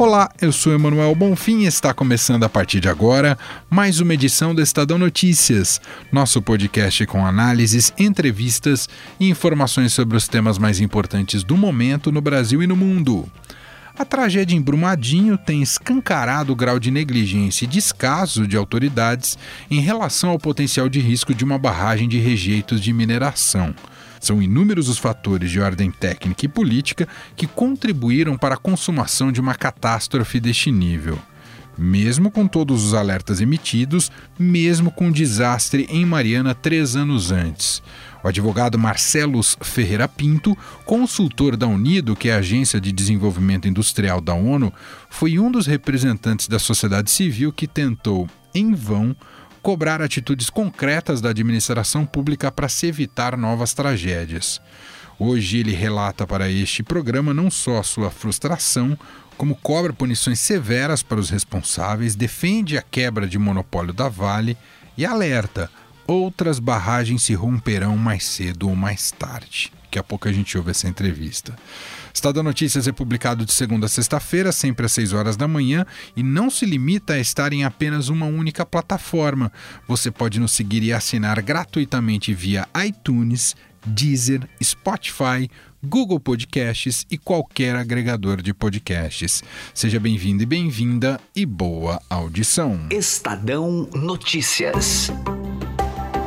Olá, eu sou Emanuel Bonfim e está começando a partir de agora mais uma edição do Estadão Notícias, nosso podcast com análises, entrevistas e informações sobre os temas mais importantes do momento no Brasil e no mundo. A tragédia em Brumadinho tem escancarado o grau de negligência e descaso de autoridades em relação ao potencial de risco de uma barragem de rejeitos de mineração. São inúmeros os fatores de ordem técnica e política que contribuíram para a consumação de uma catástrofe deste nível. Mesmo com todos os alertas emitidos, mesmo com o desastre em Mariana três anos antes. O advogado Marcelos Ferreira Pinto, consultor da Unido, que é a Agência de Desenvolvimento Industrial da ONU, foi um dos representantes da sociedade civil que tentou, em vão, cobrar atitudes concretas da administração pública para se evitar novas tragédias. Hoje ele relata para este programa não só a sua frustração, como cobra punições severas para os responsáveis, defende a quebra de monopólio da Vale e alerta: outras barragens se romperão mais cedo ou mais tarde. Daqui a pouco a gente ouve essa entrevista. Estado Notícias é publicado de segunda a sexta-feira, sempre às 6 horas da manhã, e não se limita a estar em apenas uma única plataforma. Você pode nos seguir e assinar gratuitamente via iTunes, Deezer, Spotify, Google Podcasts e qualquer agregador de podcasts. Seja bem-vindo e bem-vinda e boa audição. Estadão Notícias.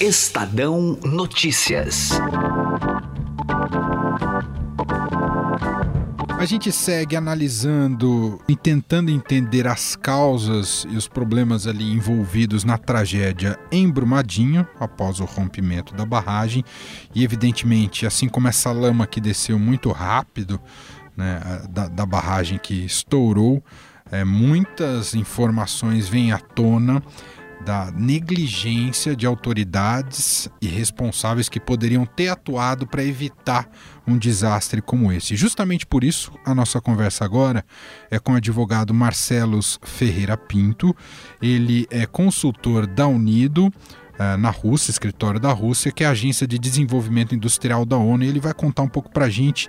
Estadão Notícias. A gente segue analisando e tentando entender as causas e os problemas ali envolvidos na tragédia em Brumadinho, após o rompimento da barragem. E, evidentemente, assim como essa lama que desceu muito rápido né, da, da barragem que estourou, é, muitas informações vêm à tona da negligência de autoridades e responsáveis que poderiam ter atuado para evitar um desastre como esse. Justamente por isso, a nossa conversa agora é com o advogado Marcelos Ferreira Pinto. Ele é consultor da Unido uh, na Rússia, escritório da Rússia, que é a Agência de Desenvolvimento Industrial da ONU, e ele vai contar um pouco para a gente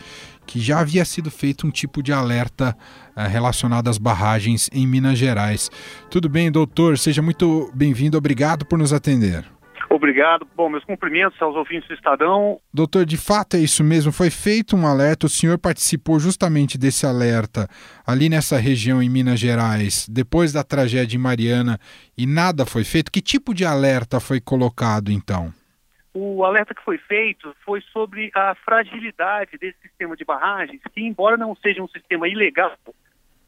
que já havia sido feito um tipo de alerta uh, relacionado às barragens em Minas Gerais. Tudo bem, doutor? Seja muito bem-vindo, obrigado por nos atender. Obrigado. Bom, meus cumprimentos aos ouvintes do Estadão. Doutor, de fato é isso mesmo. Foi feito um alerta. O senhor participou justamente desse alerta ali nessa região em Minas Gerais, depois da tragédia em Mariana, e nada foi feito. Que tipo de alerta foi colocado então? O alerta que foi feito foi sobre a fragilidade desse sistema de barragens, que, embora não seja um sistema ilegal,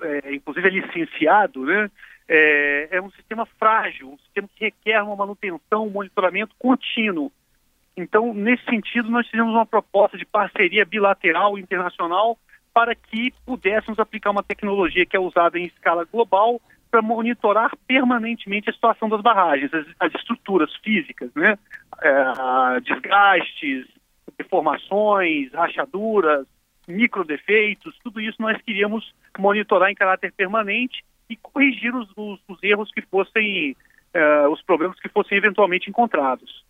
é, inclusive é licenciado, né? é, é um sistema frágil, um sistema que requer uma manutenção, um monitoramento contínuo. Então, nesse sentido, nós fizemos uma proposta de parceria bilateral internacional para que pudéssemos aplicar uma tecnologia que é usada em escala global para monitorar permanentemente a situação das barragens, as, as estruturas físicas, né? É, desgastes, deformações, rachaduras, microdefeitos, tudo isso nós queríamos monitorar em caráter permanente e corrigir os, os, os erros que fossem, uh, os problemas que fossem eventualmente encontrados.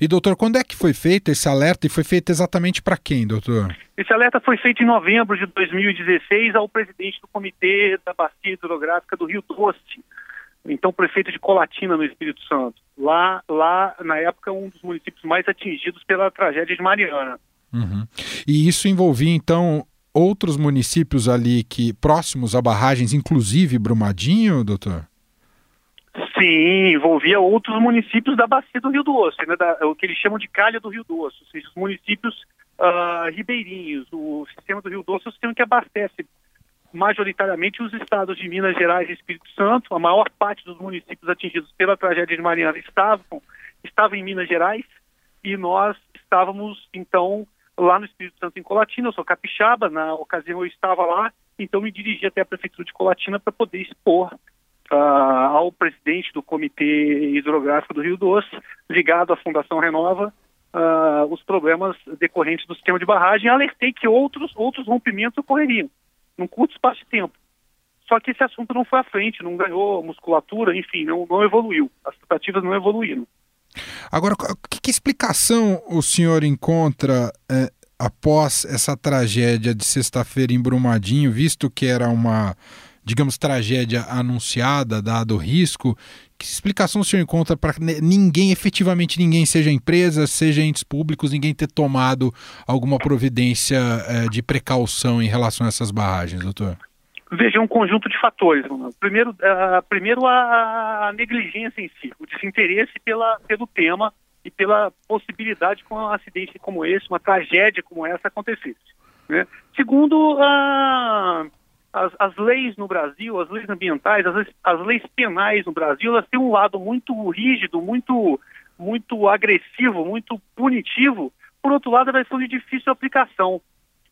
E doutor, quando é que foi feito esse alerta e foi feito exatamente para quem, doutor? Esse alerta foi feito em novembro de 2016 ao presidente do Comitê da Bacia Hidrográfica do Rio Doce, então prefeito de Colatina, no Espírito Santo. Lá, lá na época, um dos municípios mais atingidos pela tragédia de Mariana. Uhum. E isso envolvia, então, outros municípios ali que próximos a barragens, inclusive Brumadinho, doutor? Sim, envolvia outros municípios da bacia do Rio Doce, né, da, o que eles chamam de calha do Rio Doce, ou seja, os municípios uh, ribeirinhos. O sistema do Rio Doce é o sistema que abastece majoritariamente os estados de Minas Gerais e Espírito Santo. A maior parte dos municípios atingidos pela tragédia de Mariana estavam, estavam em Minas Gerais e nós estávamos, então, lá no Espírito Santo, em Colatina. Eu sou capixaba, na ocasião eu estava lá, então me dirigi até a Prefeitura de Colatina para poder expor uh, ao presidente do Comitê Hidrográfico do Rio Doce, ligado à Fundação Renova, uh, os problemas decorrentes do sistema de barragem. Alertei que outros, outros rompimentos ocorreriam num curto espaço de tempo. Só que esse assunto não foi à frente, não ganhou musculatura, enfim, não, não evoluiu. As tratativas não evoluíram. Agora, que, que explicação o senhor encontra é, após essa tragédia de sexta-feira em Brumadinho, visto que era uma, digamos, tragédia anunciada, dado o risco? Que explicação o senhor encontra para ninguém, efetivamente ninguém, seja empresa, seja entes públicos, ninguém ter tomado alguma providência é, de precaução em relação a essas barragens, doutor? Veja, um conjunto de fatores. Primeiro, uh, primeiro a, negligência em si, o desinteresse pela, pelo tema e pela possibilidade que um acidente como esse, uma tragédia como essa acontecesse. Né? Segundo, uh, as, as, leis no Brasil, as leis ambientais, as, as leis penais no Brasil, elas têm um lado muito rígido, muito, muito agressivo, muito punitivo. Por outro lado, elas são de difícil aplicação.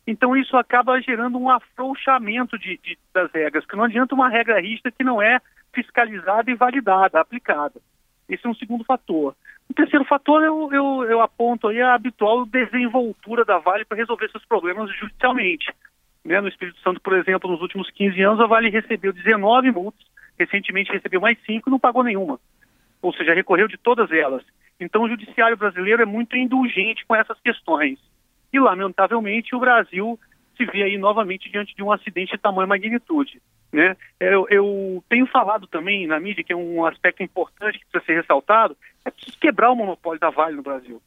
Então isso acaba gerando um afrouxamento de, de, das regras, que não adianta uma regra rígida que não é fiscalizada e validada, aplicada. Esse é um segundo fator. O terceiro fator eu, eu, eu aponto aí a habitual desenvoltura da Vale para resolver seus problemas judicialmente. Né? No Espírito Santo, por exemplo, nos últimos 15 anos, a Vale recebeu 19 multas, recentemente recebeu mais 5 e não pagou nenhuma. Ou seja, recorreu de todas elas. Então o judiciário brasileiro é muito indulgente com essas questões. E, lamentavelmente, o Brasil se vê aí novamente diante de um acidente de tamanha magnitude. Né? Eu, eu, tenho falado também na mídia que é um aspecto importante que precisa ser ressaltado, é preciso quebrar o monopólio da Vale no Brasil.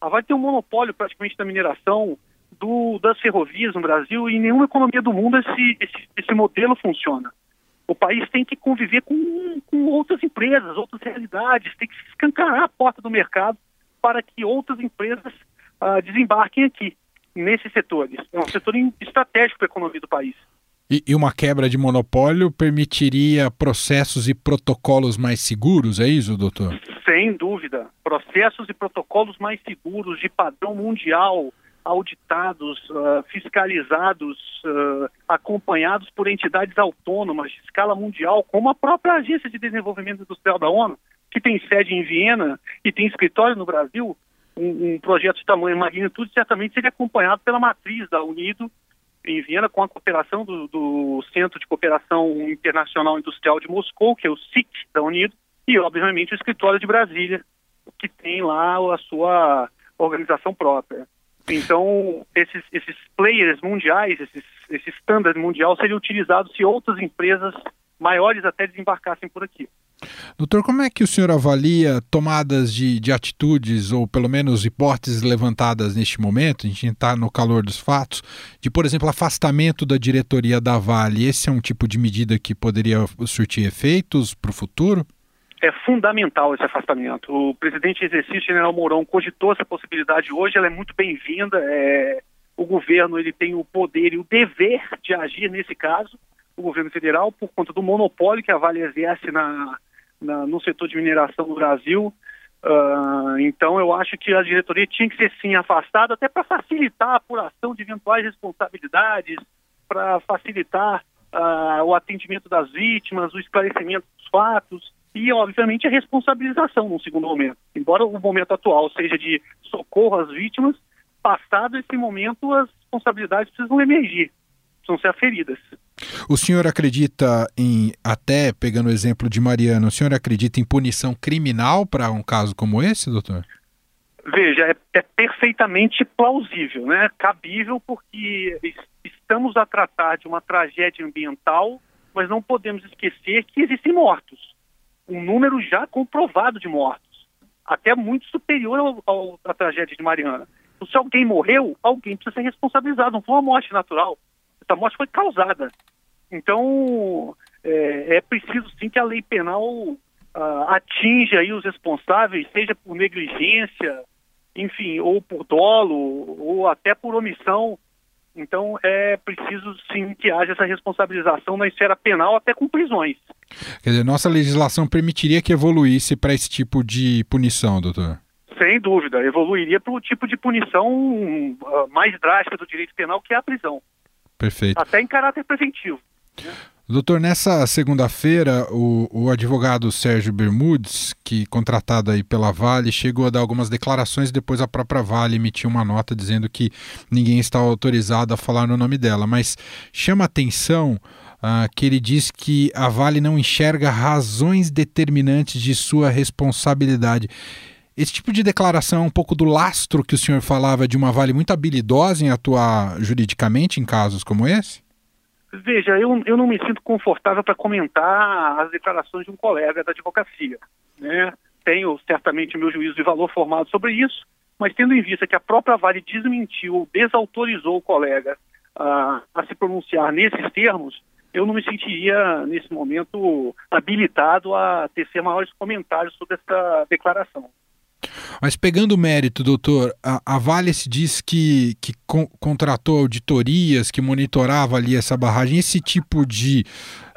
A Vale tem um monopólio praticamente da mineração, do, das ferrovias no Brasil, e em nenhuma economia do mundo esse, esse, esse modelo funciona. O país tem que conviver com, com outras empresas, outras realidades, tem que escancarar a porta do mercado para que outras empresas uh, desembarquem aqui, nesses setores. É um setor estratégico para a economia do país. E, e, uma quebra de monopólio permitiria processos e protocolos mais seguros, é isso, doutor? Sem dúvida. Processos e protocolos mais seguros, de padrão mundial, auditados, uh, fiscalizados, uh, acompanhados por entidades autônomas de escala mundial, como a própria Agência de Desenvolvimento Industrial da ONU, que tem sede em Viena e tem escritório no Brasil, um, um projeto de tamanho e magnitude certamente seria acompanhado pela matriz da Unido em Viena com a cooperação do, do, Centro de Cooperação Internacional Industrial de Moscou, que é o SIC da Unido, e obviamente o escritório de Brasília, que tem lá a sua organização própria. Então, esses, esses players mundiais, esses, esse standard mundial seria utilizado se outras empresas maiores até desembarcassem por aqui. Doutor, como é que o senhor avalia tomadas de, de atitudes, ou pelo menos hipóteses levantadas neste momento, a gente está no calor dos fatos, de, por exemplo, afastamento da diretoria da Vale? Esse é um tipo de medida que poderia surtir efeitos para o futuro? É fundamental esse afastamento. O presidente exercício, general Mourão, cogitou essa possibilidade hoje, ela é muito bem-vinda. É... O governo ele tem o poder e o dever de agir nesse caso, o governo federal, por conta do monopólio que a Vale exerce na, na, no setor de mineração no Brasil. Uh, então, eu acho que a diretoria tinha que ser sim afastada, até para facilitar a apuração de eventuais responsabilidades, para facilitar uh, o atendimento das vítimas, o esclarecimento dos fatos e, obviamente, a responsabilização no segundo momento. Embora o momento atual seja de socorro às vítimas, passado esse momento, as responsabilidades precisam emergir, precisam ser aferidas. O senhor acredita em, até pegando o exemplo de Mariana, o senhor acredita em punição criminal para um caso como esse, doutor? Veja, é, é, perfeitamente plausível, né? cabível, porque estamos a tratar de uma tragédia ambiental, mas não podemos esquecer que existem mortos. Um número já comprovado de mortos, até muito superior ao, ao, à tragédia de Mariana. Então, se alguém morreu, alguém precisa ser responsabilizado, não foi uma morte natural. Essa morte foi causada. Então, é, é preciso sim que a lei penal uh, atinja aí os responsáveis, seja por negligência, enfim, ou por dolo, ou até por omissão, Então é preciso sim que haja essa responsabilização na esfera penal, até com prisões. Quer dizer, nossa legislação permitiria que evoluísse para esse tipo de punição, doutor? Sem dúvida, evoluiria para o tipo de punição uh, mais drástica do direito penal, que é a prisão. Perfeito. Até em caráter preventivo. Né? Doutor, nessa segunda-feira, o, o, advogado Sérgio Bermudes, que contratado aí pela Vale, chegou a dar algumas declarações depois a própria Vale emitiu uma nota dizendo que ninguém está autorizado a falar no nome dela. Mas chama atenção uh, que ele diz que a Vale não enxerga razões determinantes de sua responsabilidade. Esse tipo de declaração é um pouco do lastro que o senhor falava de uma Vale muito habilidosa em atuar juridicamente em casos como esse? Veja, eu, eu não me sinto confortável para comentar as declarações de um colega da advocacia. Né? Tenho certamente meu juízo de valor formado sobre isso, mas tendo em vista que a própria Vale desmentiu ou desautorizou o colega a se pronunciar nesses termos, eu não me sentiria, nesse momento, habilitado a tecer maiores comentários sobre essa declaração. Mas pegando o mérito, doutor, a, a Vale se diz que, que con contratou auditorias, que monitorava ali essa barragem. Esse tipo de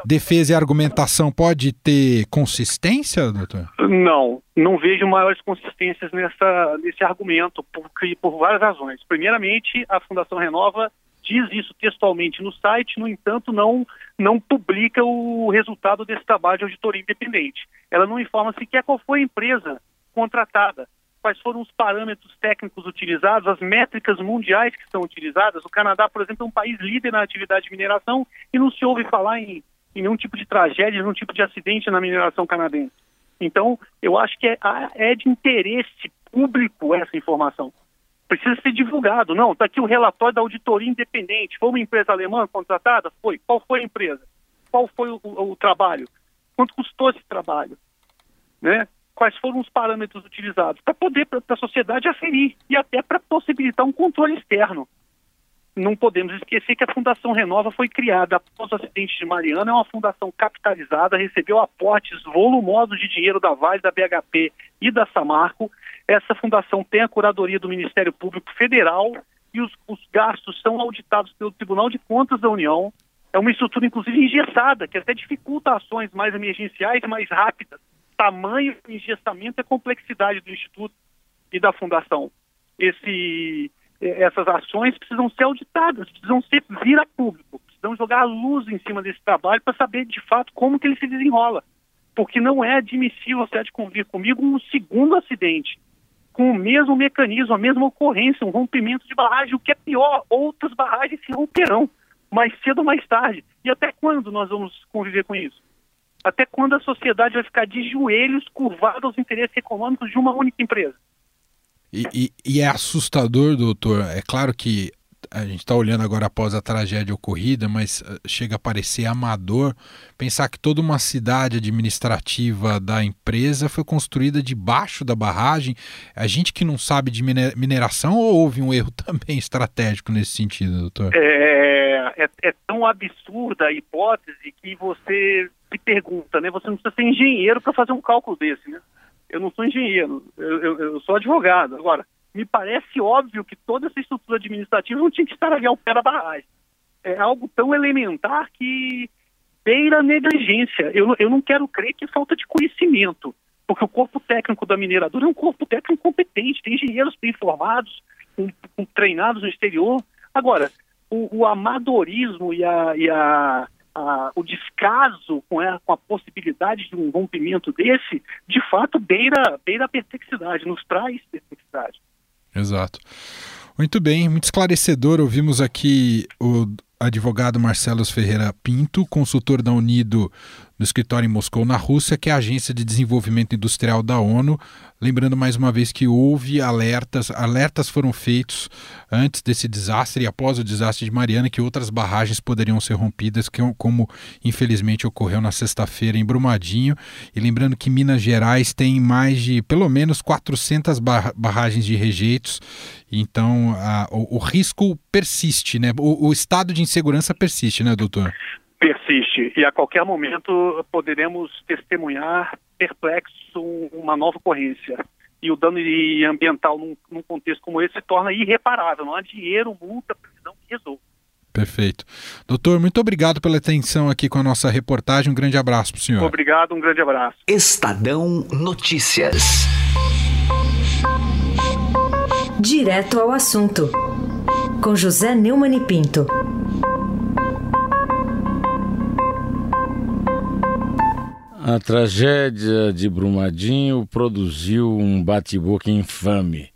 defesa e argumentação pode ter consistência, doutor? Não, não vejo maiores consistências nessa, nesse argumento, por, por várias razões. Primeiramente, a Fundação Renova diz isso textualmente no site, no entanto, não, não publica o resultado desse trabalho de auditoria independente. Ela não informa sequer qual foi a empresa contratada, quais foram os parâmetros técnicos utilizados, as métricas mundiais que são utilizadas. O Canadá, por exemplo, é um país líder na atividade de mineração e não se ouve falar em, em nenhum tipo de tragédia, nenhum tipo de acidente na mineração canadense. Então, eu acho que é, é de interesse público essa informação. Precisa ser divulgado. Não, está aqui o relatório da auditoria independente. Foi uma empresa alemã contratada? Foi. Qual foi a empresa? Qual foi o, o, o trabalho? Quanto custou esse trabalho? Né? Quais foram os parâmetros utilizados, para poder, para a sociedade aferir e até para possibilitar um controle externo. Não podemos esquecer que a Fundação Renova foi criada após o acidente de Mariana, é uma fundação capitalizada, recebeu aportes volumosos de dinheiro da Vale, da BHP e da Samarco. Essa fundação tem a curadoria do Ministério Público Federal e os, os gastos são auditados pelo Tribunal de Contas da União. É uma estrutura, inclusive, engessada, que até dificulta ações mais emergenciais e mais rápidas tamanho, engessamento e complexidade do Instituto e da Fundação. Esse, essas ações precisam ser auditadas, precisam ser vir a público, precisam jogar a luz em cima desse trabalho para saber de fato como que ele se desenrola. Porque não é admissível, você há de convir comigo, um segundo acidente com o mesmo mecanismo, a mesma ocorrência, um rompimento de barragem. O que é pior, outras barragens se romperão mais cedo ou mais tarde. E até quando nós vamos conviver com isso? Até quando a sociedade vai ficar de joelhos curvada aos interesses econômicos de uma única empresa? E, e, e é assustador, doutor. É claro que a gente está olhando agora após a tragédia ocorrida, mas eh, chega a parecer amador pensar que toda uma cidade administrativa da empresa foi construída debaixo da barragem. A gente que não sabe de mineração ou houve um erro também estratégico nesse sentido, doutor? É, é, é tão absurda a hipótese que você pergunta, né? Você não precisa ser engenheiro para fazer um cálculo desse, né? Eu não sou engenheiro, eu, eu, eu, sou advogado. Agora, me parece óbvio que toda essa estrutura administrativa não tinha que estar ali ao pé da barragem. É algo tão elementar que beira negligência. Eu, eu não quero crer que é falta de conhecimento, porque o corpo técnico da mineradora é um corpo técnico competente, tem engenheiros bem formados, um, um, treinados no exterior. Agora, o, o amadorismo e a, e a o descaso com a, com a possibilidade de um rompimento desse, de fato, beira, beira a perplexidade, nos traz perplexidade. Exato. Muito bem, muito esclarecedor. Ouvimos aqui o advogado Marcelo Ferreira Pinto, consultor da Unido no escritório em Moscou, na Rússia, que é a Agência de Desenvolvimento Industrial da ONU. Lembrando mais uma vez que houve alertas, alertas foram feitos antes desse desastre e após o desastre de Mariana que outras barragens poderiam ser rompidas, como infelizmente ocorreu na sexta-feira em Brumadinho. E lembrando que Minas Gerais tem mais de pelo menos 400 barragens de rejeitos, então a, o, o, risco persiste, né? O, o estado de insegurança persiste, né, doutor? Persiste e a qualquer momento poderemos testemunhar perplexo uma nova ocorrência. E o dano ambiental num, num contexto como esse se torna irreparável. Não há dinheiro, multa, prisão que resolva. Perfeito. Doutor, muito obrigado pela atenção aqui com a nossa reportagem. Um grande abraço para o senhor. Obrigado, um grande abraço. Estadão Notícias. Direto ao assunto. Com José Neumann e Pinto. A tragédia de Brumadinho produziu um bate-boca infame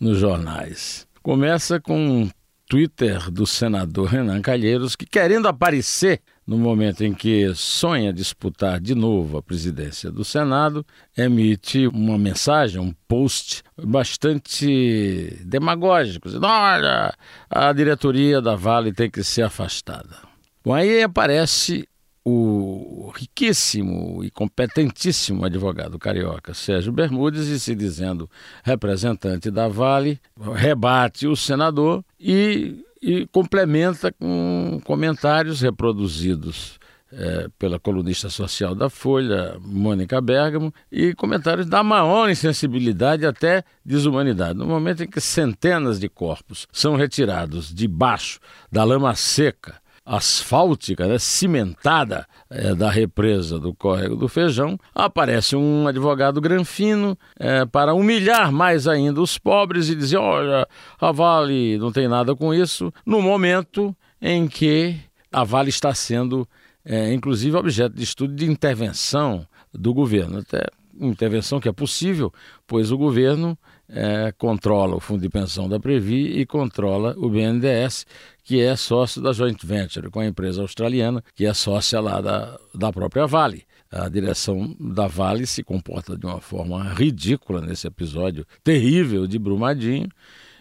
nos jornais. Começa com um Twitter do senador Renan Calheiros que, querendo aparecer no momento em que sonha disputar de novo a presidência do Senado, emite uma mensagem, um post bastante demagógico, dizendo: olha, a diretoria da Vale tem que ser afastada. Bom, aí aparece o riquíssimo e competentíssimo advogado carioca Sérgio Bermudes e se dizendo representante da Vale, rebate o senador e, e complementa com comentários reproduzidos é, pela colunista social da Folha, Mônica Bergamo, e comentários da maior insensibilidade até desumanidade. No momento em que centenas de corpos são retirados debaixo da lama seca asfáltica, né, cimentada é, da represa do Córrego do Feijão, aparece um advogado granfino é, para humilhar mais ainda os pobres e dizer: olha, a Vale não tem nada com isso, no momento em que a Vale está sendo, é, inclusive, objeto de estudo de intervenção do governo. Até intervenção que é possível, pois o governo é, controla o Fundo de Pensão da Previ e controla o BNDES, que é sócio da joint venture com a empresa australiana, que é sócia lá da, da própria Vale. A direção da Vale se comporta de uma forma ridícula nesse episódio terrível de Brumadinho,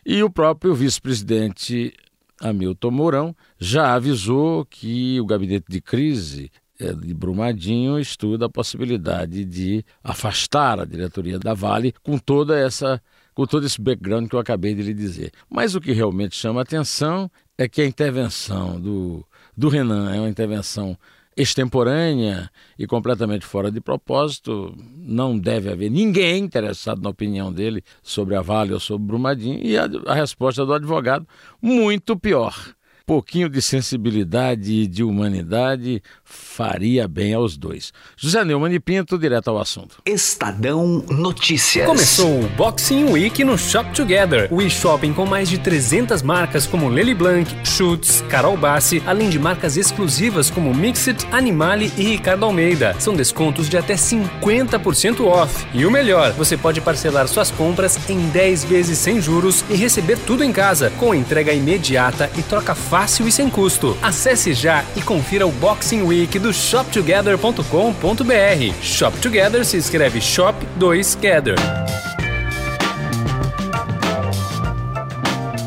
e o próprio vice-presidente Hamilton Mourão já avisou que o gabinete de crise é, de Brumadinho estuda a possibilidade de afastar a diretoria da Vale com toda essa com todo esse background que eu acabei de lhe dizer. Mas o que realmente chama a atenção é que a intervenção do, do Renan é uma intervenção extemporânea e completamente fora de propósito. Não deve haver ninguém interessado na opinião dele sobre a Vale ou sobre Brumadinho. E a, a resposta do advogado, muito pior pouquinho de sensibilidade e de humanidade faria bem aos dois. José Neumann e Pinto, direto ao assunto. Estadão Notícias. Começou o Boxing Week no Shop Together. O e-shopping com mais de 300 marcas como Lely Blanc, Schutz, Carol Bassi, além de marcas exclusivas como Mixit, Animale e Ricardo Almeida. São descontos de até 50% off. E o melhor, você pode parcelar suas compras em 10 vezes sem juros e receber tudo em casa, com entrega imediata e troca fácil fácil e sem custo. Acesse já e confira o Boxing Week do shoptogether.com.br. Shop Together se escreve Shop 2 Gather.